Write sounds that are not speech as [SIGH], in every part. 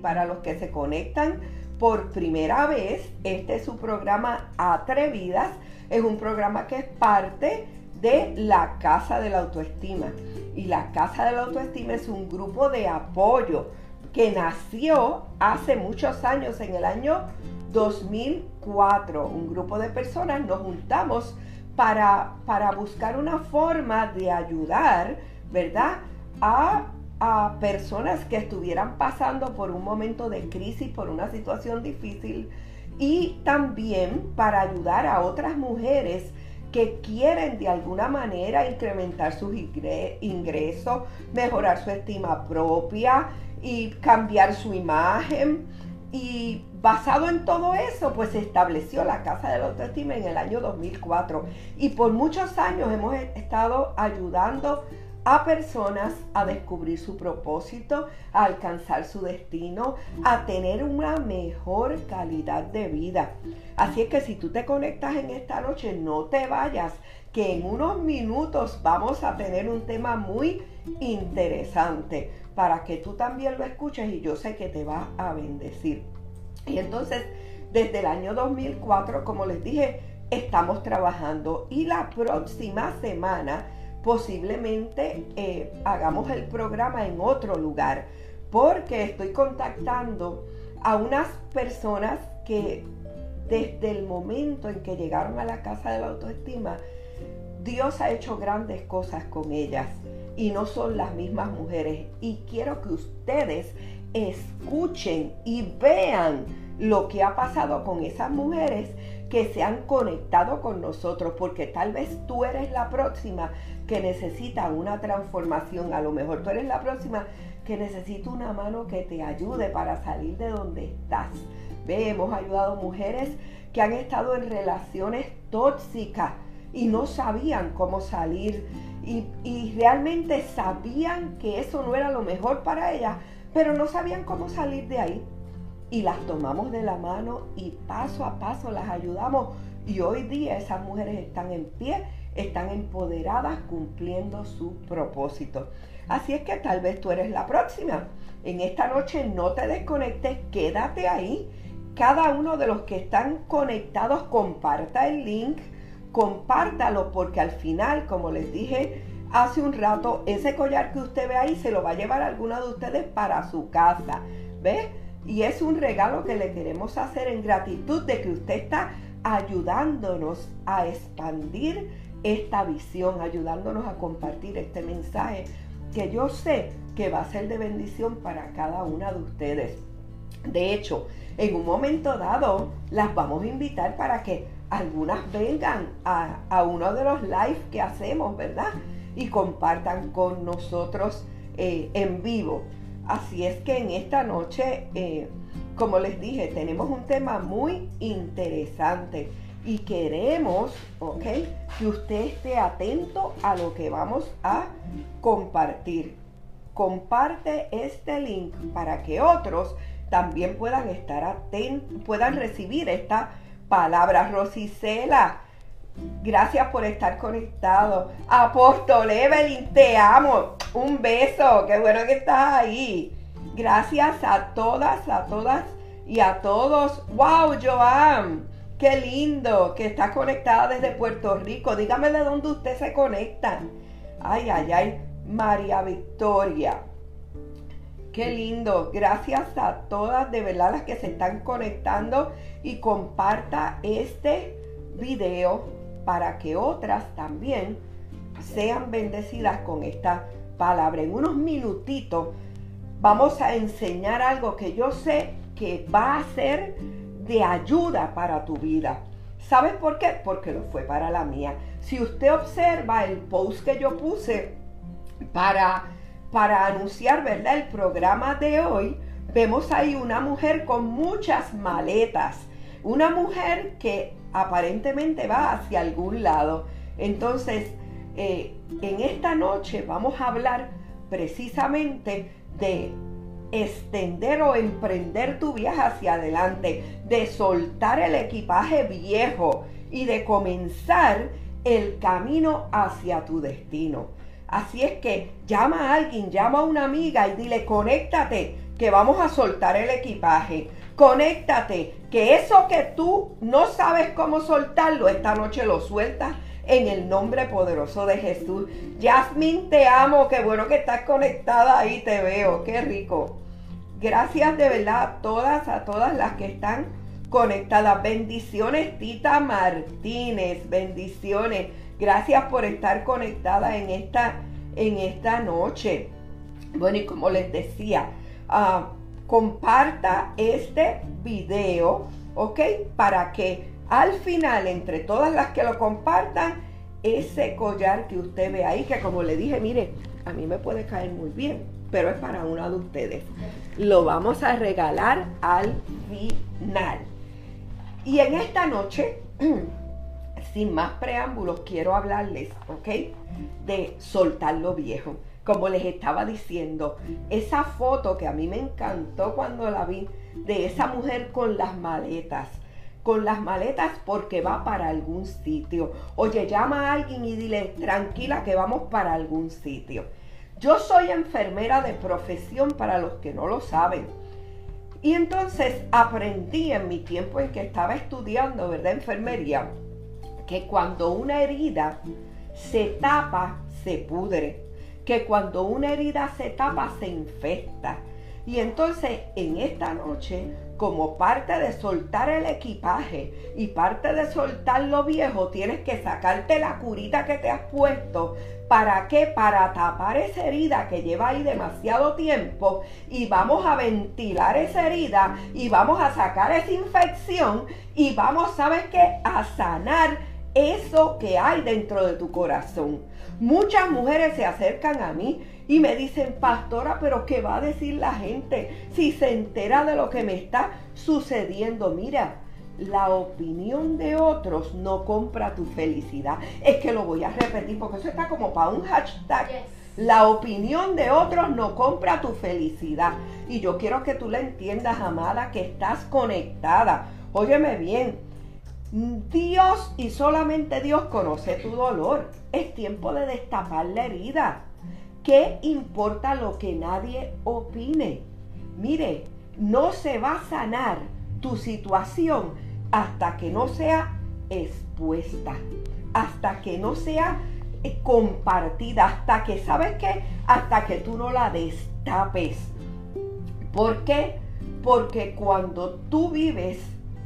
para los que se conectan por primera vez, este es su programa Atrevidas. Es un programa que es parte de la Casa de la Autoestima. Y la Casa de la Autoestima es un grupo de apoyo que nació hace muchos años, en el año 2004. Un grupo de personas nos juntamos para, para buscar una forma de ayudar, ¿verdad? A a personas que estuvieran pasando por un momento de crisis, por una situación difícil y también para ayudar a otras mujeres que quieren de alguna manera incrementar sus ingresos, mejorar su estima propia y cambiar su imagen. Y basado en todo eso, pues se estableció la Casa de la Autoestima en el año 2004. Y por muchos años hemos estado ayudando personas a descubrir su propósito, a alcanzar su destino, a tener una mejor calidad de vida. Así es que si tú te conectas en esta noche, no te vayas, que en unos minutos vamos a tener un tema muy interesante para que tú también lo escuches y yo sé que te va a bendecir. Y entonces, desde el año 2004, como les dije, estamos trabajando y la próxima semana posiblemente eh, hagamos el programa en otro lugar, porque estoy contactando a unas personas que desde el momento en que llegaron a la casa de la autoestima, Dios ha hecho grandes cosas con ellas y no son las mismas mujeres. Y quiero que ustedes escuchen y vean lo que ha pasado con esas mujeres que se han conectado con nosotros, porque tal vez tú eres la próxima que necesita una transformación, a lo mejor tú eres la próxima que necesita una mano que te ayude para salir de donde estás. Ve, hemos ayudado mujeres que han estado en relaciones tóxicas y no sabían cómo salir. Y, y realmente sabían que eso no era lo mejor para ellas, pero no sabían cómo salir de ahí y las tomamos de la mano y paso a paso las ayudamos. Y hoy día esas mujeres están en pie, están empoderadas cumpliendo su propósito. Así es que tal vez tú eres la próxima. En esta noche no te desconectes, quédate ahí. Cada uno de los que están conectados comparta el link, compártalo porque al final, como les dije hace un rato, ese collar que usted ve ahí se lo va a llevar alguna de ustedes para su casa. ¿Ves? Y es un regalo que le queremos hacer en gratitud de que usted está ayudándonos a expandir esta visión, ayudándonos a compartir este mensaje que yo sé que va a ser de bendición para cada una de ustedes. De hecho, en un momento dado las vamos a invitar para que algunas vengan a, uno de los live que hacemos, ¿verdad? Y compartan con nosotros eh, en vivo. Así es que en esta noche, eh, como les dije, tenemos un tema muy interesante y queremos, ¿ok? Que usted esté atento a lo que vamos a compartir. Comparte este link para que otros también puedan estar atentos, puedan recibir esta palabra. Rosicela, gracias por estar conectado. Apóstol Evelyn, te amo. Un beso, qué bueno que estás ahí. Gracias a todas, a todas y a todos. ¡Wow, Joan! Qué lindo que está conectada desde Puerto Rico. Dígame de dónde usted se conecta. Ay, ay, ay. María Victoria. Qué lindo. Gracias a todas de verdad las que se están conectando y comparta este video para que otras también sean bendecidas con esta palabra. En unos minutitos vamos a enseñar algo que yo sé que va a ser de ayuda para tu vida. ¿Sabes por qué? Porque lo fue para la mía. Si usted observa el post que yo puse para, para anunciar, ¿verdad? El programa de hoy, vemos ahí una mujer con muchas maletas. Una mujer que aparentemente va hacia algún lado. Entonces, eh, en esta noche vamos a hablar precisamente de extender o emprender tu viaje hacia adelante, de soltar el equipaje viejo y de comenzar el camino hacia tu destino. Así es que llama a alguien, llama a una amiga y dile, conéctate, que vamos a soltar el equipaje. Conéctate, que eso que tú no sabes cómo soltarlo, esta noche lo sueltas en el nombre poderoso de Jesús. Jasmine, te amo, qué bueno que estás conectada ahí, te veo, qué rico. Gracias de verdad a todas, a todas las que están conectadas. Bendiciones, Tita Martínez, bendiciones. Gracias por estar conectada en esta, en esta noche. Bueno, y como les decía, ah, comparta este video, ¿ok? Para que al final, entre todas las que lo compartan, ese collar que usted ve ahí, que como le dije, mire, a mí me puede caer muy bien, pero es para una de ustedes. Lo vamos a regalar al final. Y en esta noche [CLEARS THROAT] sin más preámbulos, quiero hablarles, ¿ok? De soltar lo viejo. Como les estaba diciendo, esa foto que a mí me encantó cuando la vi, de esa mujer con las maletas. Con las maletas porque va para algún sitio. Oye, llama a alguien y dile, tranquila que vamos para algún sitio. Yo soy enfermera de profesión para los que no lo saben. Y entonces aprendí en mi tiempo en que estaba estudiando, ¿verdad? Enfermería que cuando una herida se tapa, se pudre. Que cuando una herida se tapa, se infecta. Y entonces en esta noche, como parte de soltar el equipaje y parte de soltar lo viejo, tienes que sacarte la curita que te has puesto. ¿Para qué? Para tapar esa herida que lleva ahí demasiado tiempo y vamos a ventilar esa herida y vamos a sacar esa infección y vamos, ¿sabes qué? A sanar eso que hay dentro de tu corazón. Muchas mujeres se acercan a mí y me dicen, pastora, pero ¿qué va a decir la gente si se entera de lo que me está sucediendo? Mira, la opinión de otros no compra tu felicidad. Es que lo voy a repetir porque eso está como para un hashtag. La opinión de otros no compra tu felicidad. Y yo quiero que tú la entiendas, amada, que estás conectada. Óyeme bien, Dios y solamente Dios conoce tu dolor. Es tiempo de destapar la herida. ¿Qué importa lo que nadie opine? Mire, no se va a sanar tu situación hasta que no sea expuesta, hasta que no sea eh, compartida, hasta que, ¿sabes qué? Hasta que tú no la destapes. ¿Por qué? Porque cuando tú vives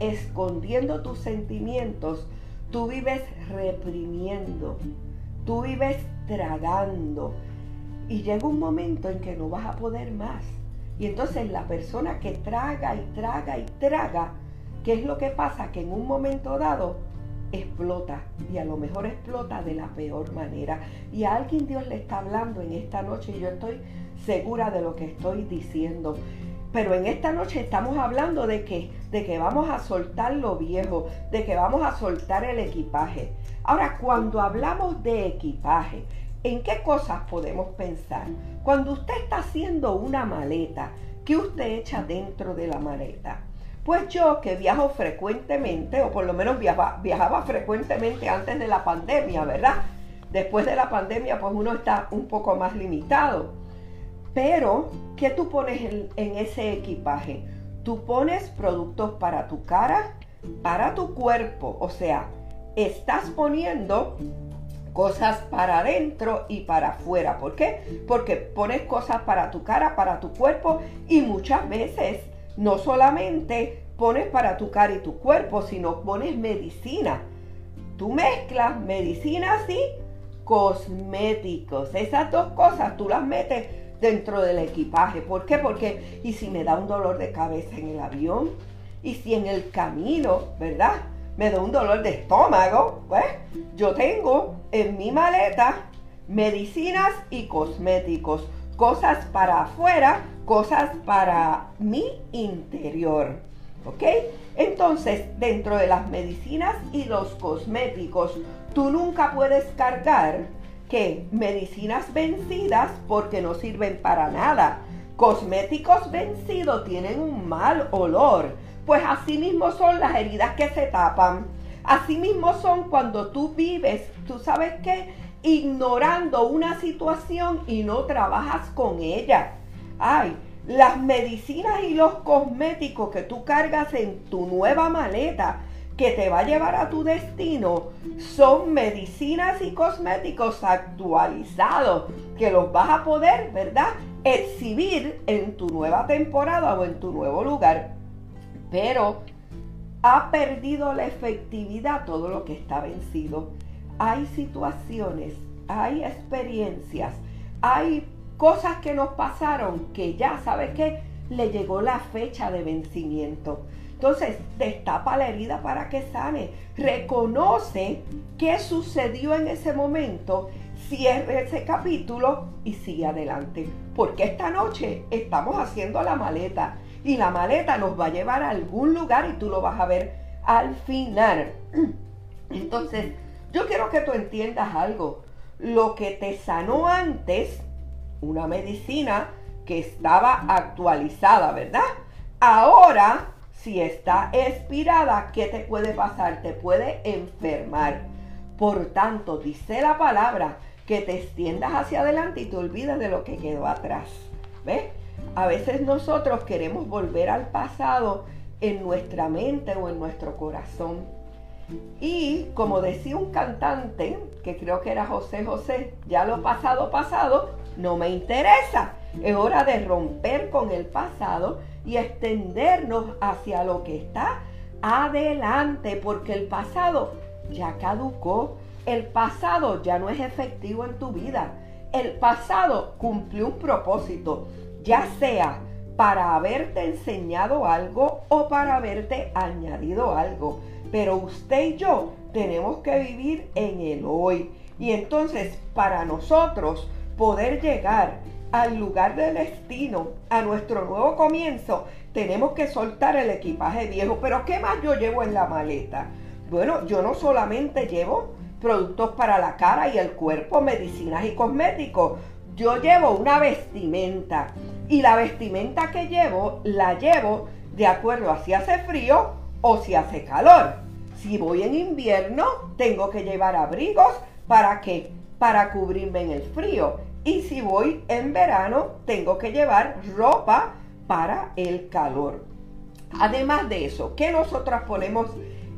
escondiendo tus sentimientos, tú vives reprimiendo, tú vives tragando. Y llega un momento en que no vas a poder más. Y entonces la persona que traga y traga y traga, ¿qué es lo que pasa? Que en un momento dado explota y a lo mejor explota de la peor manera. Y a alguien Dios le está hablando en esta noche y yo estoy segura de lo que estoy diciendo. Pero en esta noche estamos hablando de que, de que vamos a soltar lo viejo, de que vamos a soltar el equipaje. Ahora, cuando hablamos de equipaje, ¿en qué cosas podemos pensar? Cuando usted está haciendo una maleta, ¿qué usted echa dentro de la maleta? Pues yo que viajo frecuentemente, o por lo menos viajaba, viajaba frecuentemente antes de la pandemia, ¿verdad? Después de la pandemia, pues uno está un poco más limitado. Pero, ¿qué tú pones en, ese equipaje? Tú pones productos para tu cara, para tu cuerpo. O sea, estás poniendo cosas para adentro y para afuera. ¿Por qué? Porque pones cosas para tu cara, para tu cuerpo y muchas veces no solamente pones para tu cara y tu cuerpo, sino pones medicina. Tú mezclas medicinas y cosméticos. Esas dos cosas tú las metes dentro del equipaje. ¿Por qué? Porque, ¿y si me da un dolor de cabeza en el avión? ¿Y si en el camino, verdad? Me da un dolor de estómago, pues yo tengo en mi maleta medicinas y cosméticos, cosas para afuera, cosas para mi interior. ¿Ok? Entonces, dentro de las medicinas y los cosméticos, tú nunca puedes cargar que medicinas vencidas porque no sirven para nada. Cosméticos vencidos tienen un mal olor. Pues así mismo son las heridas que se tapan. Así mismo son cuando tú vives, tú sabes que ignorando una situación y no trabajas con ella. Ay, las medicinas y los cosméticos que tú cargas en tu nueva maleta que te va a llevar a tu destino son medicinas y cosméticos actualizados que los vas a poder, ¿verdad? Exhibir en tu nueva temporada o en tu nuevo lugar. Pero ha perdido la efectividad todo lo que está vencido. Hay situaciones, hay experiencias, hay cosas que nos pasaron que ya, ¿sabes qué? Le llegó la fecha de vencimiento. Entonces, destapa la herida para que sane. Reconoce qué sucedió en ese momento, cierre ese capítulo y sigue adelante. Porque esta noche estamos haciendo la maleta y la maleta nos va a llevar a algún lugar y tú lo vas a ver al final. [CLEARS THROAT] Entonces, yo quiero que tú entiendas algo. Lo que te sanó antes una medicina que estaba actualizada, ¿verdad? Ahora, si está expirada, ¿qué te puede pasar? Te puede enfermar. Por tanto, dice la palabra que te extiendas hacia adelante y te olvides de lo que quedó atrás. ¿Ves? A veces nosotros queremos volver al pasado en nuestra mente o en nuestro corazón. Y como decía un cantante, que creo que era José José, ya lo pasado pasado, no me interesa. Es hora de romper con el pasado y extendernos hacia lo que está adelante, porque el pasado ya caducó, el pasado ya no es efectivo en tu vida, el pasado cumplió un propósito, ya sea para haberte enseñado algo o para haberte añadido algo. Pero usted y yo tenemos que vivir en el hoy. Y entonces para nosotros poder llegar al lugar del destino, a nuestro nuevo comienzo, tenemos que soltar el equipaje viejo. Pero ¿qué más yo llevo en la maleta? Bueno, yo no solamente llevo productos para la cara y el cuerpo, medicinas y cosméticos. Yo llevo una vestimenta y la vestimenta que llevo la llevo de acuerdo a si hace frío o si hace calor. Si voy en invierno, tengo que llevar abrigos para que para cubrirme en el frío. Y si voy en verano, tengo que llevar ropa para el calor. Además de eso, ¿qué nosotras ponemos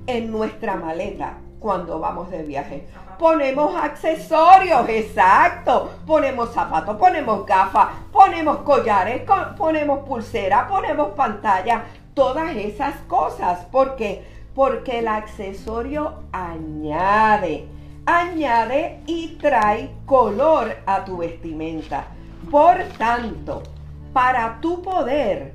en nuestra maleta cuando vamos de viaje? Ponemos accesorios, exacto. Ponemos zapatos, ponemos gafas, ponemos collares, ponemos pulsera, ponemos pantalla, todas esas cosas. ¿Por qué? Porque el accesorio añade añade y trae color a tu vestimenta. Por tanto, para tu poder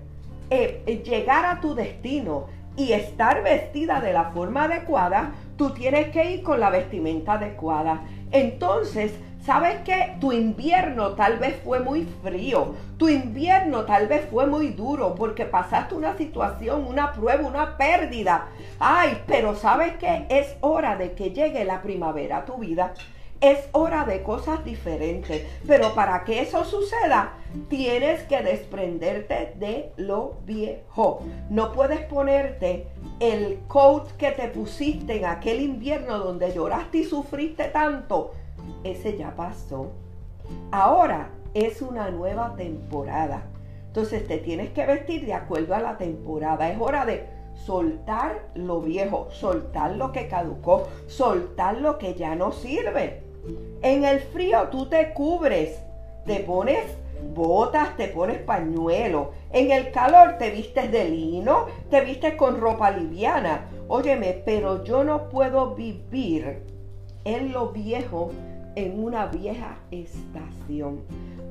eh, eh, llegar a tu destino y estar vestida de la forma adecuada, tú tienes que ir con la vestimenta adecuada. Entonces, ¿Sabes qué? Tu invierno tal vez fue muy frío, tu invierno tal vez fue muy duro porque pasaste una situación, una prueba, una pérdida. Ay, pero ¿sabes qué? Es hora de que llegue la primavera a tu vida. Es hora de cosas diferentes. Pero para que eso suceda, tienes que desprenderte de lo viejo. No puedes ponerte el coat que te pusiste en aquel invierno donde lloraste y sufriste tanto ese ya pasó. Ahora es una nueva temporada. Entonces te tienes que vestir de acuerdo a la temporada. Es hora de soltar lo viejo, soltar lo que caducó, soltar lo que ya no sirve. En el frío tú te cubres, te pones botas, te pones pañuelo. En el calor te vistes de lino, te vistes con ropa liviana. Óyeme, pero yo no puedo vivir en lo viejo en una vieja estación.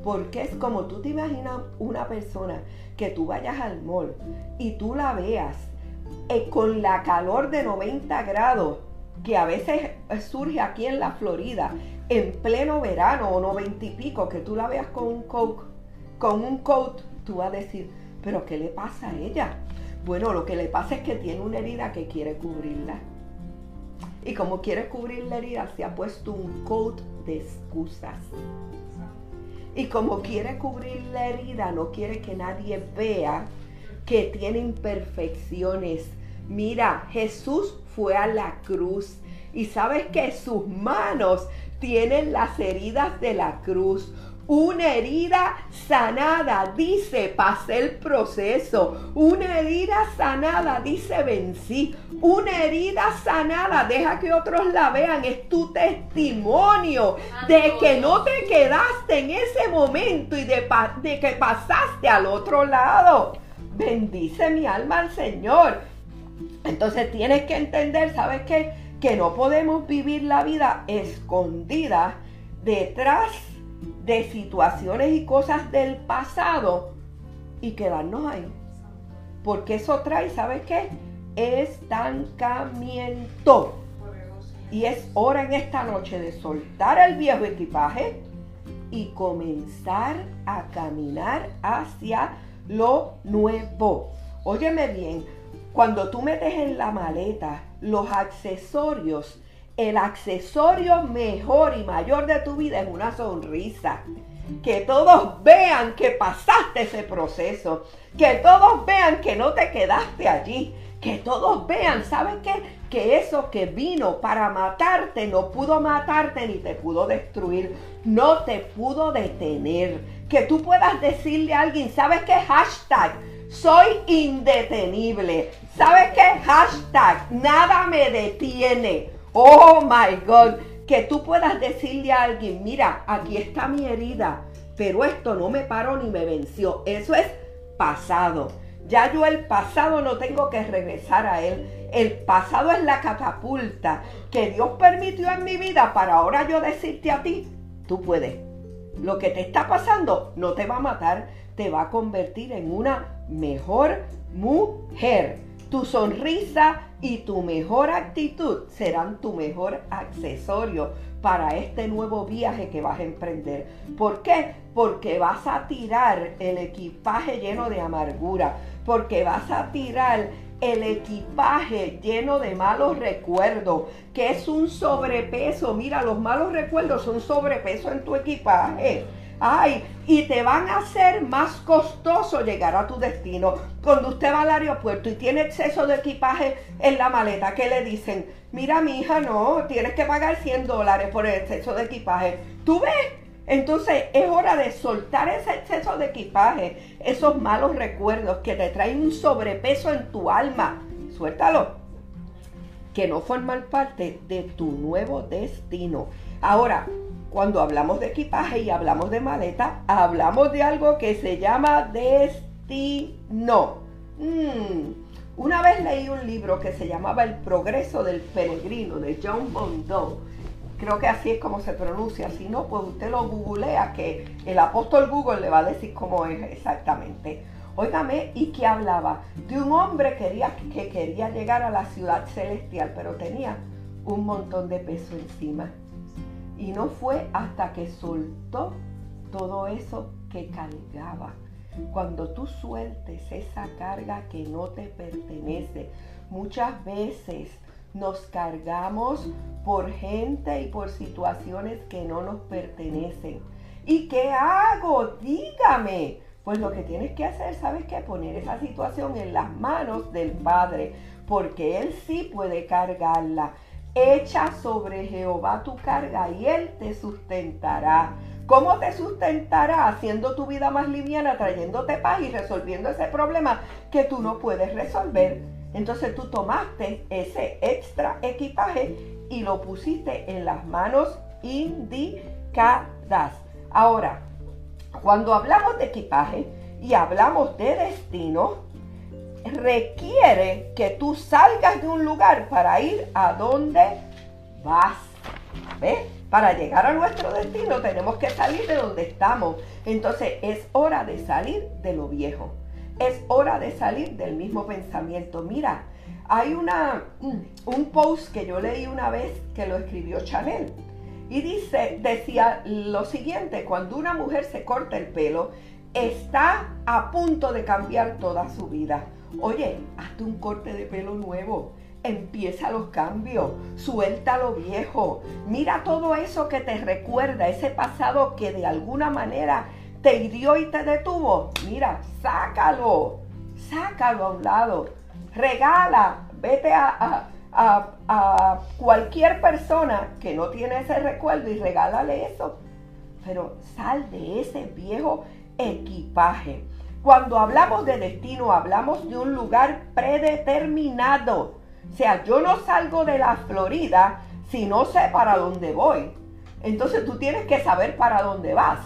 Porque es como tú te imaginas una persona que tú vayas al mall y tú la veas eh, con la calor de 90 grados que a veces surge aquí en la Florida en pleno verano o 90 y pico, que tú la veas con un coat, con un coat, tú vas a decir, pero ¿qué le pasa a ella? Bueno, lo que le pasa es que tiene una herida que quiere cubrirla. Y como quiere cubrir la herida, se ha puesto un coat de excusas. Y como quiere cubrir la herida, no quiere que nadie vea que tiene imperfecciones. Mira, Jesús fue a la cruz y sabes que sus manos tienen las heridas de la cruz. Una herida sanada, dice, pasé el proceso. Una herida sanada, dice, vencí. Una herida sanada, deja que otros la vean. Es tu testimonio de que no te quedaste en ese momento y de, de que pasaste al otro lado. Bendice mi alma al Señor. Entonces tienes que entender, ¿sabes qué? Que no podemos vivir la vida escondida detrás de situaciones y cosas del pasado y quedarnos ahí. Porque eso trae, ¿sabes qué? Estancamiento. Y es hora en esta noche de soltar el viejo equipaje y comenzar a caminar hacia lo nuevo. Óyeme bien, cuando tú metes en la maleta los accesorios el accesorio mejor y mayor de tu vida es una sonrisa. Que todos vean que pasaste ese proceso. Que todos vean que no te quedaste allí. Que todos vean, ¿sabes qué? Que eso que vino para matarte no pudo matarte ni te pudo destruir. No te pudo detener. Que tú puedas decirle a alguien, ¿sabes qué? Hashtag, soy indetenible. ¿Sabes qué? Hashtag, nada me detiene. Oh my God, que tú puedas decirle a alguien, mira, aquí está mi herida, pero esto no me paró ni me venció. Eso es pasado. Ya yo el pasado no tengo que regresar a él. El pasado es la catapulta que Dios permitió en mi vida para ahora yo decirte a ti, tú puedes. Lo que te está pasando no te va a matar, te va a convertir en una mejor mujer. Tu sonrisa y tu mejor actitud serán tu mejor accesorio para este nuevo viaje que vas a emprender. ¿Por qué? Porque vas a tirar el equipaje lleno de amargura, porque vas a tirar el equipaje lleno de malos recuerdos, que es un sobrepeso. Mira, los malos recuerdos son sobrepeso en tu equipaje. Ay, y te van a hacer más costoso llegar a tu destino. Cuando usted va al aeropuerto y tiene exceso de equipaje en la maleta, ¿qué le dicen? Mira, mi hija, no, tienes que pagar 100 dólares por el exceso de equipaje. ¿Tú ves? Entonces es hora de soltar ese exceso de equipaje, esos malos recuerdos que te traen un sobrepeso en tu alma. Suéltalo, que no forman parte de tu nuevo destino. Ahora, cuando hablamos de equipaje y hablamos de maleta, hablamos de algo que se llama destino. Mm, una vez leí un libro que se llamaba El progreso del peregrino de John Bondo. Creo que así es como se pronuncia. Si no, pues usted lo googlea, que el apóstol Google le va a decir cómo es exactamente. Óigame, y que hablaba de un hombre quería, que quería llegar a la ciudad celestial, pero tenía un montón de peso encima. Y no fue hasta que soltó todo eso que cargaba. Cuando tú sueltes esa carga que no te pertenece, muchas veces nos cargamos por gente y por situaciones que no nos pertenecen. ¿Y qué hago? Dígame. Pues lo que tienes que hacer, ¿sabes qué? Poner esa situación en las manos del Padre, porque Él sí puede cargarla. Echa sobre Jehová tu carga y Él te sustentará. ¿Cómo te sustentará? Haciendo tu vida más liviana, trayéndote paz y resolviendo ese problema que tú no puedes resolver. Entonces tú tomaste ese extra equipaje y lo pusiste en las manos indicadas. Ahora, cuando hablamos de equipaje y hablamos de destino, requiere que tú salgas de un lugar para ir a donde vas. ¿Ves? Para llegar a nuestro destino tenemos que salir de donde estamos. Entonces es hora de salir de lo viejo. Es hora de salir del mismo pensamiento. Mira, hay una, un post que yo leí una vez que lo escribió Chanel. Y dice, decía lo siguiente, cuando una mujer se corta el pelo, está a punto de cambiar toda su vida. Oye, hazte un corte de pelo nuevo. Empieza los cambios, suelta lo viejo. Mira todo eso que te recuerda, ese pasado que de alguna manera te hirió y te detuvo. Mira, sácalo, sácalo a un lado. Regala, vete a, a, a cualquier persona que no tiene ese recuerdo y regálale eso. Pero sal de ese viejo equipaje. Cuando hablamos de destino, hablamos de un lugar predeterminado. O sea, yo no salgo de la Florida si no sé para dónde voy. Entonces tú tienes que saber para dónde vas.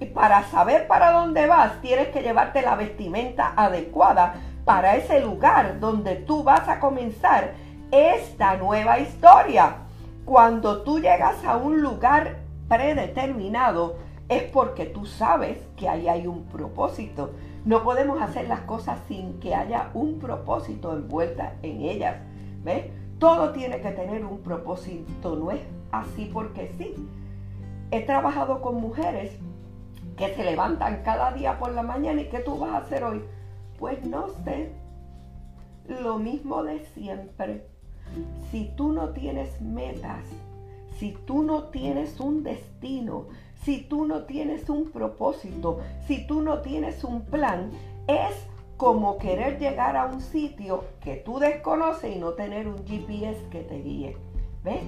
Y para saber para dónde vas, tienes que llevarte la vestimenta adecuada para ese lugar donde tú vas a comenzar esta nueva historia. Cuando tú llegas a un lugar predeterminado, es porque tú sabes que ahí hay un propósito. No podemos hacer las cosas sin que haya un propósito envuelta en ellas. ¿Ves? Todo tiene que tener un propósito, no es así porque sí. He trabajado con mujeres que se levantan cada día por la mañana y ¿qué tú vas a hacer hoy? Pues no sé. Lo mismo de siempre. Si tú no tienes metas, si tú no tienes un destino, si tú no tienes un propósito, si tú no tienes un plan, es como querer llegar a un sitio que tú desconoces y no tener un GPS que te guíe. ¿Ves?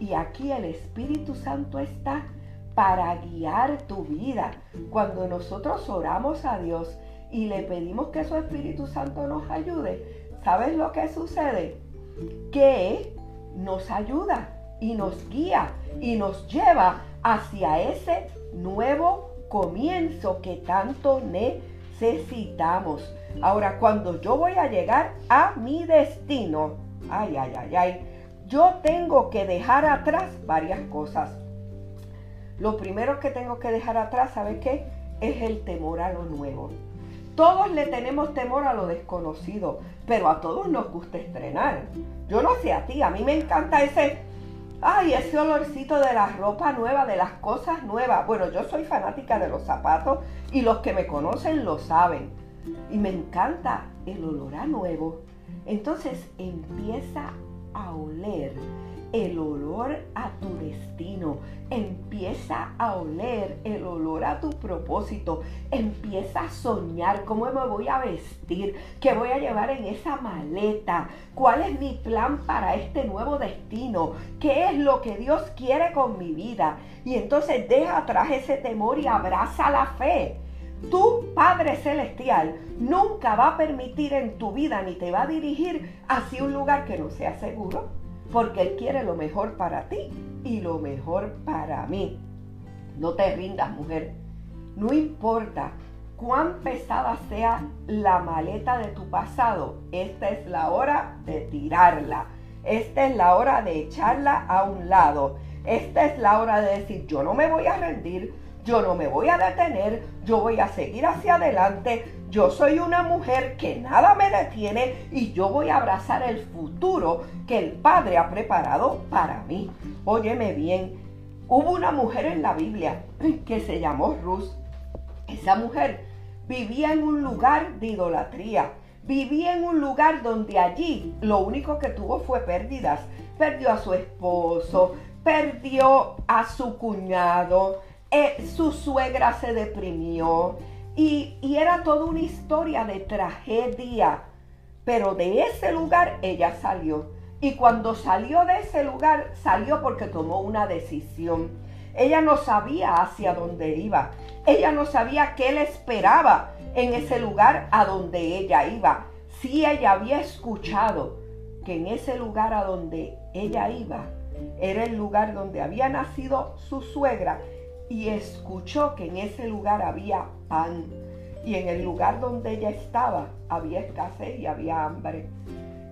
Y aquí el Espíritu Santo está para guiar tu vida. Cuando nosotros oramos a Dios y le pedimos que su Espíritu Santo nos ayude, ¿sabes lo que sucede? Que nos ayuda y nos guía y nos lleva hacia ese nuevo comienzo que tanto necesitamos. Ahora, cuando yo voy a llegar a mi destino, ay, ay, ay, ay, yo tengo que dejar atrás varias cosas. Lo primero que tengo que dejar atrás, ¿sabes qué? Es el temor a lo nuevo. Todos le tenemos temor a lo desconocido, pero a todos nos gusta estrenar. Yo no sé a ti, a mí me encanta ese Ay, ese olorcito de la ropa nueva, de las cosas nuevas. Bueno, yo soy fanática de los zapatos y los que me conocen lo saben. Y me encanta el olor a nuevo. Entonces empieza a oler el olor a tu destino. Empieza a oler el olor a tu propósito. Empieza a soñar cómo me voy a vestir, qué voy a llevar en esa maleta, cuál es mi plan para este nuevo destino, qué es lo que Dios quiere con mi vida. Y entonces deja atrás ese temor y abraza la fe. Tu Padre Celestial nunca va a permitir en tu vida ni te va a dirigir hacia un lugar que no sea seguro porque Él quiere lo mejor para ti y lo mejor para mí. No te rindas, mujer. No importa cuán pesada sea la maleta de tu pasado, esta es la hora de tirarla. Esta es la hora de echarla a un lado. Esta es la hora de decir, yo no me voy a rendir, yo no me voy a detener, yo voy a seguir hacia adelante, yo soy una mujer que nada me detiene y yo voy a abrazar el futuro que el Padre ha preparado para mí. Óyeme bien, hubo una mujer en la Biblia que se llamó Ruth. Esa mujer vivía en un lugar de idolatría. Vivía en un lugar donde allí lo único que tuvo fue pérdidas. Perdió a su esposo, perdió a su cuñado, eh, su suegra se deprimió y, era toda una historia de tragedia. Pero de ese lugar ella salió. Y cuando salió de ese lugar, salió porque tomó una decisión. Ella no sabía hacia dónde iba. Ella no sabía qué le esperaba en ese lugar a donde ella iba. Si ella había escuchado que en ese lugar a donde ella iba era el lugar donde había nacido su suegra y escuchó que en ese lugar había pan y en el lugar donde ella estaba había escasez y había hambre.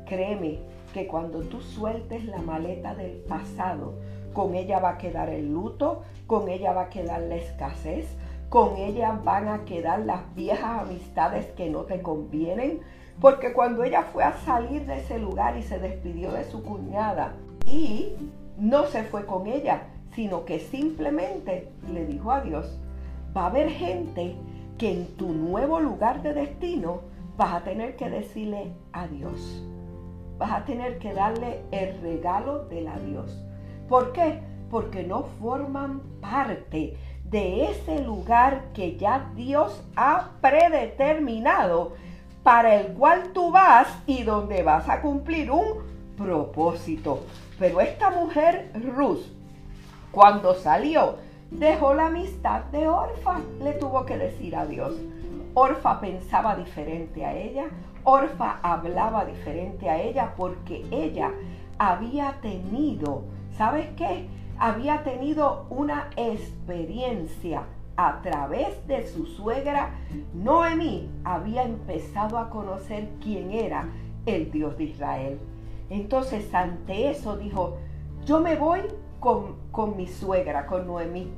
Créeme que cuando tú sueltes la maleta del pasado, con ella va a quedar el luto, con ella va a quedar la escasez, con ella van a quedar las viejas amistades que no te convienen, porque cuando ella fue a salir de ese lugar y se despidió de su cuñada y no se fue con ella, sino que simplemente le dijo a Dios, va a haber gente que en tu nuevo lugar de destino vas a tener que decirle adiós. Vas a tener que darle el regalo del adiós. ¿Por qué? Porque no forman parte de ese lugar que ya Dios ha predeterminado para el cual tú vas y donde vas a cumplir un propósito. Pero esta mujer, Ruth, cuando salió, dejó la amistad de Orfa, le tuvo que decir adiós. Orfa pensaba diferente a ella, Orfa hablaba diferente a ella porque ella había tenido, ¿sabes qué? Había tenido una experiencia a través de su suegra Noemí, había empezado a conocer quién era el Dios de Israel. Entonces ante eso dijo, yo me voy con, con mi suegra, con Noemí.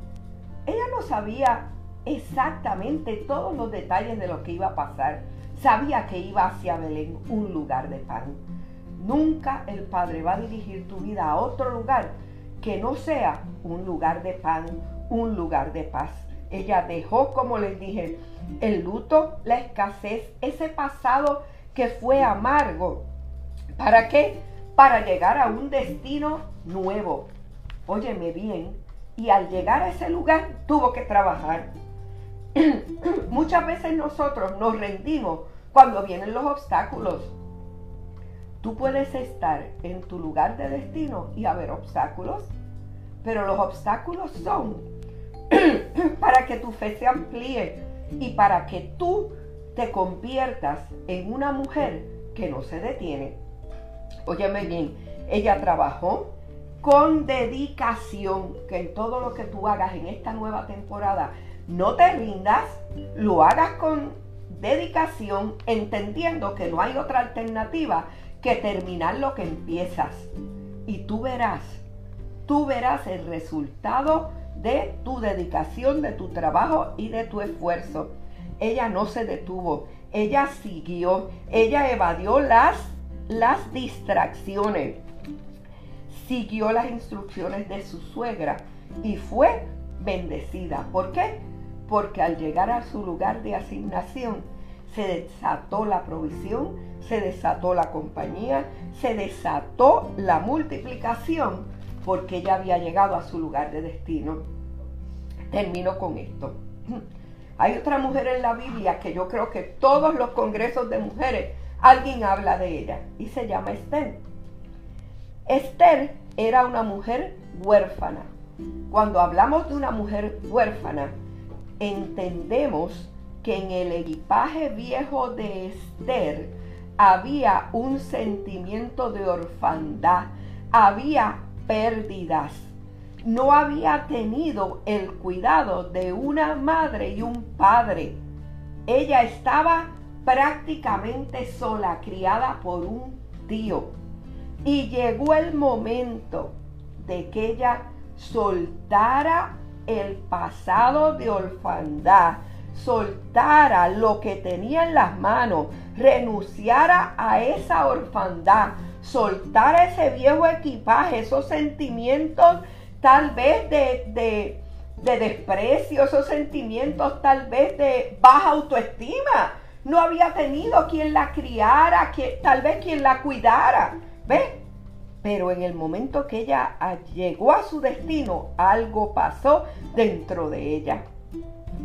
Ella no sabía exactamente todos los detalles de lo que iba a pasar. Sabía que iba hacia Belén, un lugar de pan. Nunca el Padre va a dirigir tu vida a otro lugar que no sea un lugar de pan, un lugar de paz. Ella dejó, como les dije, el luto, la escasez, ese pasado que fue amargo. ¿Para qué? Para llegar a un destino nuevo. Óyeme bien. Y al llegar a ese lugar tuvo que trabajar. [CLEARS THROAT] Muchas veces nosotros nos rendimos cuando vienen los obstáculos. Tú puedes estar en tu lugar de destino y haber obstáculos, pero los obstáculos son [CLEARS THROAT] para que tu fe se amplíe y para que tú te conviertas en una mujer que no se detiene. Óyeme bien, ella trabajó con dedicación, que en todo lo que tú hagas en esta nueva temporada, no te rindas, lo hagas con dedicación, entendiendo que no hay otra alternativa que terminar lo que empiezas. Y tú verás, tú verás el resultado de tu dedicación, de tu trabajo y de tu esfuerzo. Ella no se detuvo, ella siguió, ella evadió las, las distracciones, siguió las instrucciones de su suegra y fue bendecida. ¿Por qué? Porque al llegar a su lugar de asignación, se desató la provisión, se desató la compañía, se desató la multiplicación, porque ella había llegado a su lugar de destino. Termino con esto. [CLEARS THROAT] Hay otra mujer en la Biblia que yo creo que todos los congresos de mujeres alguien habla de ella y se llama Esther. Esther era una mujer huérfana. Cuando hablamos de una mujer huérfana, entendemos que en el equipaje viejo de Esther había un sentimiento de orfandad, había pérdidas. No había tenido el cuidado de una madre y un padre. Ella estaba prácticamente sola, criada por un tío. Y llegó el momento de que ella soltara el pasado de orfandad, soltara lo que tenía en las manos, renunciara a esa orfandad, soltara ese viejo equipaje, esos sentimientos tal vez de, de, desprecio, esos sentimientos tal vez de baja autoestima. No había tenido quien la criara, quien, tal vez quien la cuidara. ¿Ves? Pero en el momento que ella llegó a su destino, algo pasó dentro de ella.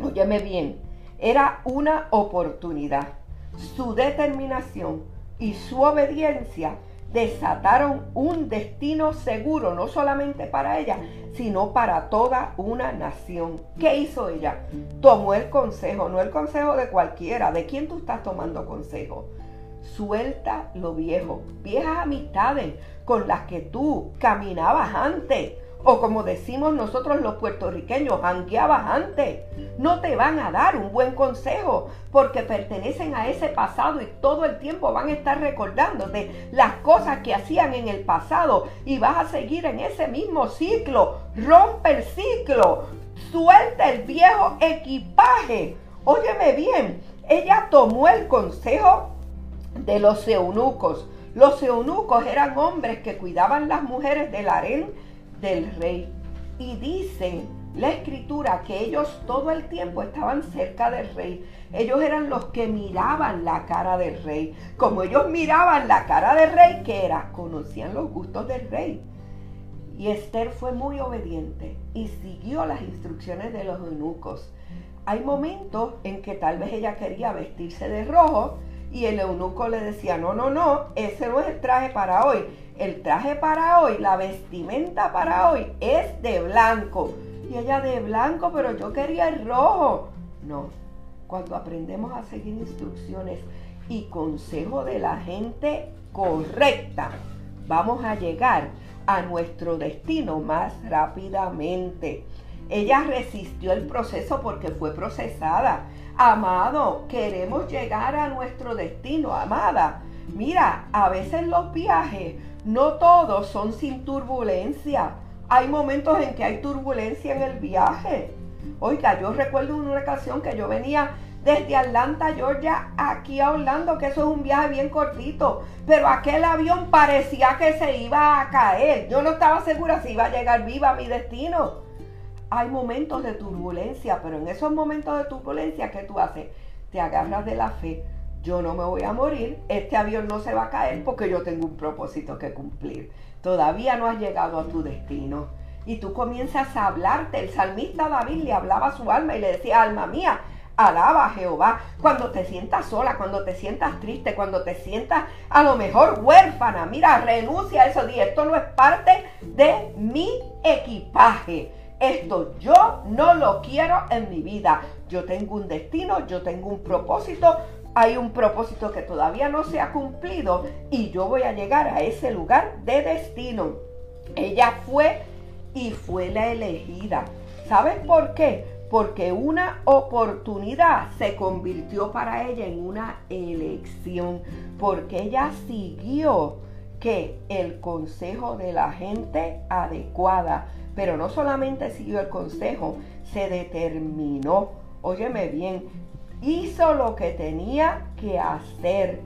Óyeme bien, era una oportunidad. Su determinación y su obediencia desataron un destino seguro, no solamente para ella, sino para toda una nación. ¿Qué hizo ella? Tomó el consejo, no el consejo de cualquiera. ¿De quién tú estás tomando consejo? Suelta lo viejo, viejas amistades con las que tú caminabas antes o como decimos nosotros los puertorriqueños, jangueabas antes, no te van a dar un buen consejo porque pertenecen a ese pasado y todo el tiempo van a estar recordándote las cosas que hacían en el pasado y vas a seguir en ese mismo ciclo. Rompe el ciclo, suelta el viejo equipaje. Óyeme bien, ella tomó el consejo de los eunucos. Los eunucos eran hombres que cuidaban las mujeres del harén del rey. Y dice la escritura que ellos todo el tiempo estaban cerca del rey. Ellos eran los que miraban la cara del rey. Como ellos miraban la cara del rey, que era? Conocían los gustos del rey. Y Esther fue muy obediente y siguió las instrucciones de los eunucos. Hay momentos en que tal vez ella quería vestirse de rojo y el eunuco le decía, no, no, no, ese no es el traje para hoy el traje para hoy, la vestimenta para hoy es de blanco. Y ella de blanco, pero yo quería el rojo. No, cuando aprendemos a seguir instrucciones y consejo de la gente correcta, vamos a llegar a nuestro destino más rápidamente. Ella resistió el proceso porque fue procesada. Amado, queremos llegar a nuestro destino, amada. Mira, a veces los viajes, no todos son sin turbulencia. Hay momentos en que hay turbulencia en el viaje. Oiga, yo recuerdo una ocasión que yo venía desde Atlanta, Georgia, aquí a Orlando, que eso es un viaje bien cortito. Pero aquel avión parecía que se iba a caer. Yo no estaba segura si iba a llegar viva a mi destino. Hay momentos de turbulencia, pero en esos momentos de turbulencia, ¿qué tú haces? Te agarras de la fe. Yo no me voy a morir, este avión no se va a caer porque yo tengo un propósito que cumplir. Todavía no has llegado a tu destino. Y tú comienzas a hablarte. El salmista David le hablaba a su alma y le decía, alma mía, Alaba a Jehová cuando te sientas sola, cuando te sientas triste, cuando te sientas a lo mejor huérfana. Mira, renuncia a eso. Di, esto no es parte de mi equipaje. Esto yo no lo quiero en mi vida. Yo tengo un destino, yo tengo un propósito. Hay un propósito que todavía no se ha cumplido y yo voy a llegar a ese lugar de destino. Ella fue y fue la elegida. ¿Sabes por qué? porque una oportunidad se convirtió para ella en una elección, porque ella siguió que el consejo de la gente adecuada, pero no solamente siguió el consejo, se determinó, óyeme bien, hizo lo que tenía que hacer.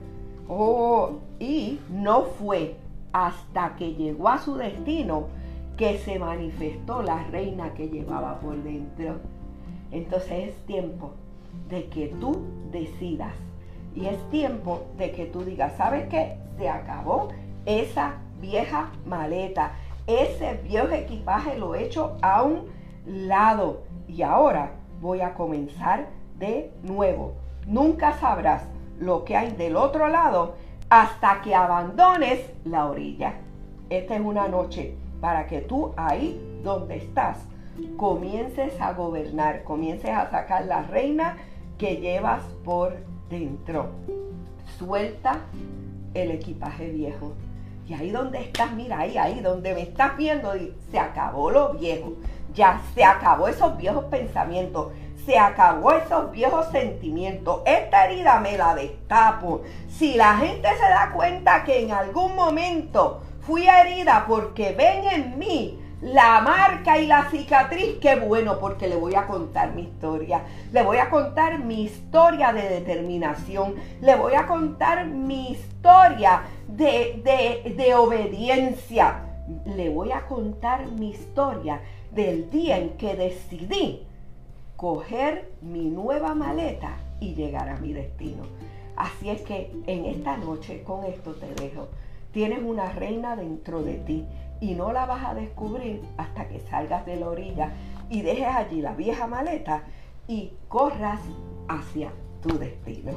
Oh, y no fue hasta que llegó a su destino que se manifestó la reina que llevaba por dentro. Entonces es tiempo de que tú decidas. Y es tiempo de que tú digas, ¿sabes qué? Se acabó esa vieja maleta. Ese viejo equipaje lo he hecho a un lado. Y ahora voy a comenzar de nuevo. Nunca sabrás lo que hay del otro lado hasta que abandones la orilla. Esta es una noche para que tú ahí donde estás comiences a gobernar, comiences a sacar la reina que llevas por dentro. Suelta el equipaje viejo. Y ahí donde estás, mira, ahí, ahí donde me estás viendo, se acabó lo viejo. Ya se acabó esos viejos pensamientos. Se acabó esos viejos sentimientos. Esta herida me la destapo. Si la gente se da cuenta que en algún momento fui herida porque ven en mí la marca y la cicatriz, qué bueno, porque le voy a contar mi historia. Le voy a contar mi historia de determinación. Le voy a contar mi historia de, de, obediencia. Le voy a contar mi historia del día en que decidí coger mi nueva maleta y llegar a mi destino. Así es que en esta noche con esto te dejo. Tienes una reina dentro de ti y no la vas a descubrir hasta que salgas de la orilla y dejes allí la vieja maleta y corras hacia tu destino.